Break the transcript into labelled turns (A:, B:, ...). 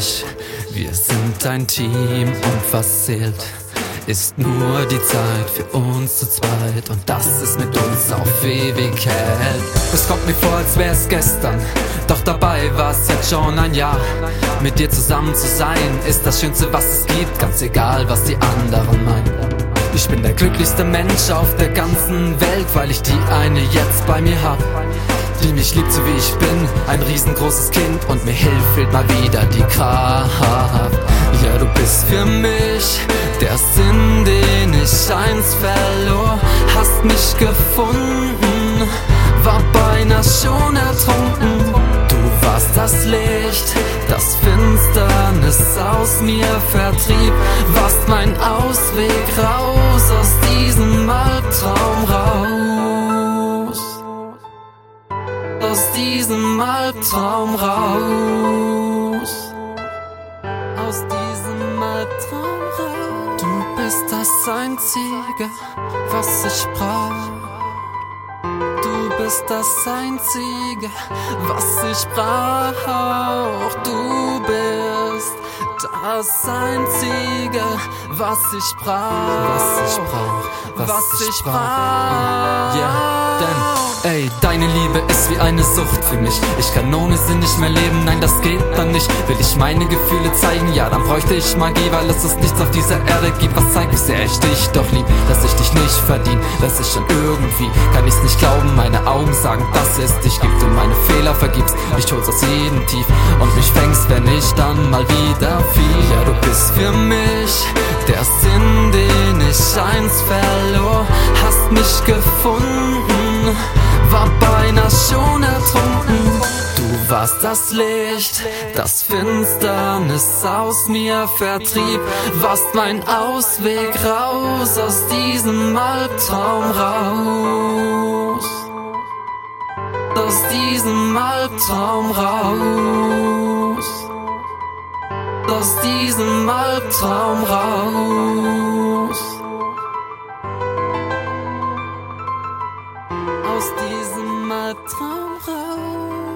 A: ich, wir sind ein Team und was zählt, ist nur die Zeit für uns zu zweit und das ist mit uns auf ewig hält. Es kommt mir vor, als wär's gestern, doch dabei war's jetzt schon ein Jahr. Mit dir zusammen zu sein, ist das Schönste, was es gibt, ganz egal, was die anderen meinen. Ich bin der glücklichste Mensch auf der ganzen Welt, weil ich die eine jetzt bei mir hab die mich liebt so wie ich bin, ein riesengroßes Kind und mir hilft, fehlt mal wieder die Kraft. Ja, du bist für mich der Sinn, den ich einst verlor, hast mich gefunden, war beinahe schon ertrunken. Du warst das Licht, das Finsternis aus mir vertrieb, warst mein Ausweg raus diesem Albtraum raus. Aus diesem Albtraum raus. Du bist das Einzige, was ich brauch. Du bist das Einzige, was ich brauch. Du das Einzige, was ich brauch. Was ich brauch. Was, was ich brauch. brauch. Yeah, denn Ey, deine Liebe ist wie eine Sucht für mich. Ich kann ohne sie nicht mehr leben, nein, das geht dann nicht. Will ich meine Gefühle zeigen, ja, dann bräuchte ich Magie, weil es ist nichts auf dieser Erde gibt, was zeigt, wie sehr ich dich doch lieb. Dass ich dich nicht verdien, dass ich schon irgendwie, kann ich's nicht glauben, meine Augen sagen, dass es dich gibt und meine Fehler vergibst. Mich holst aus jedem Tief und mich fängst, wenn ich dann mal wieder fiel. Ja, du bist für mich der Sinn, den ich einst verlor, hast mich gefunden war beinahe schon ertrunken. Du warst das Licht, das Finsternis aus mir vertrieb, warst mein Ausweg raus aus diesem Albtraum raus. Aus diesem Albtraum raus aus diesem Albtraum raus. Aus diesem Albtraum raus.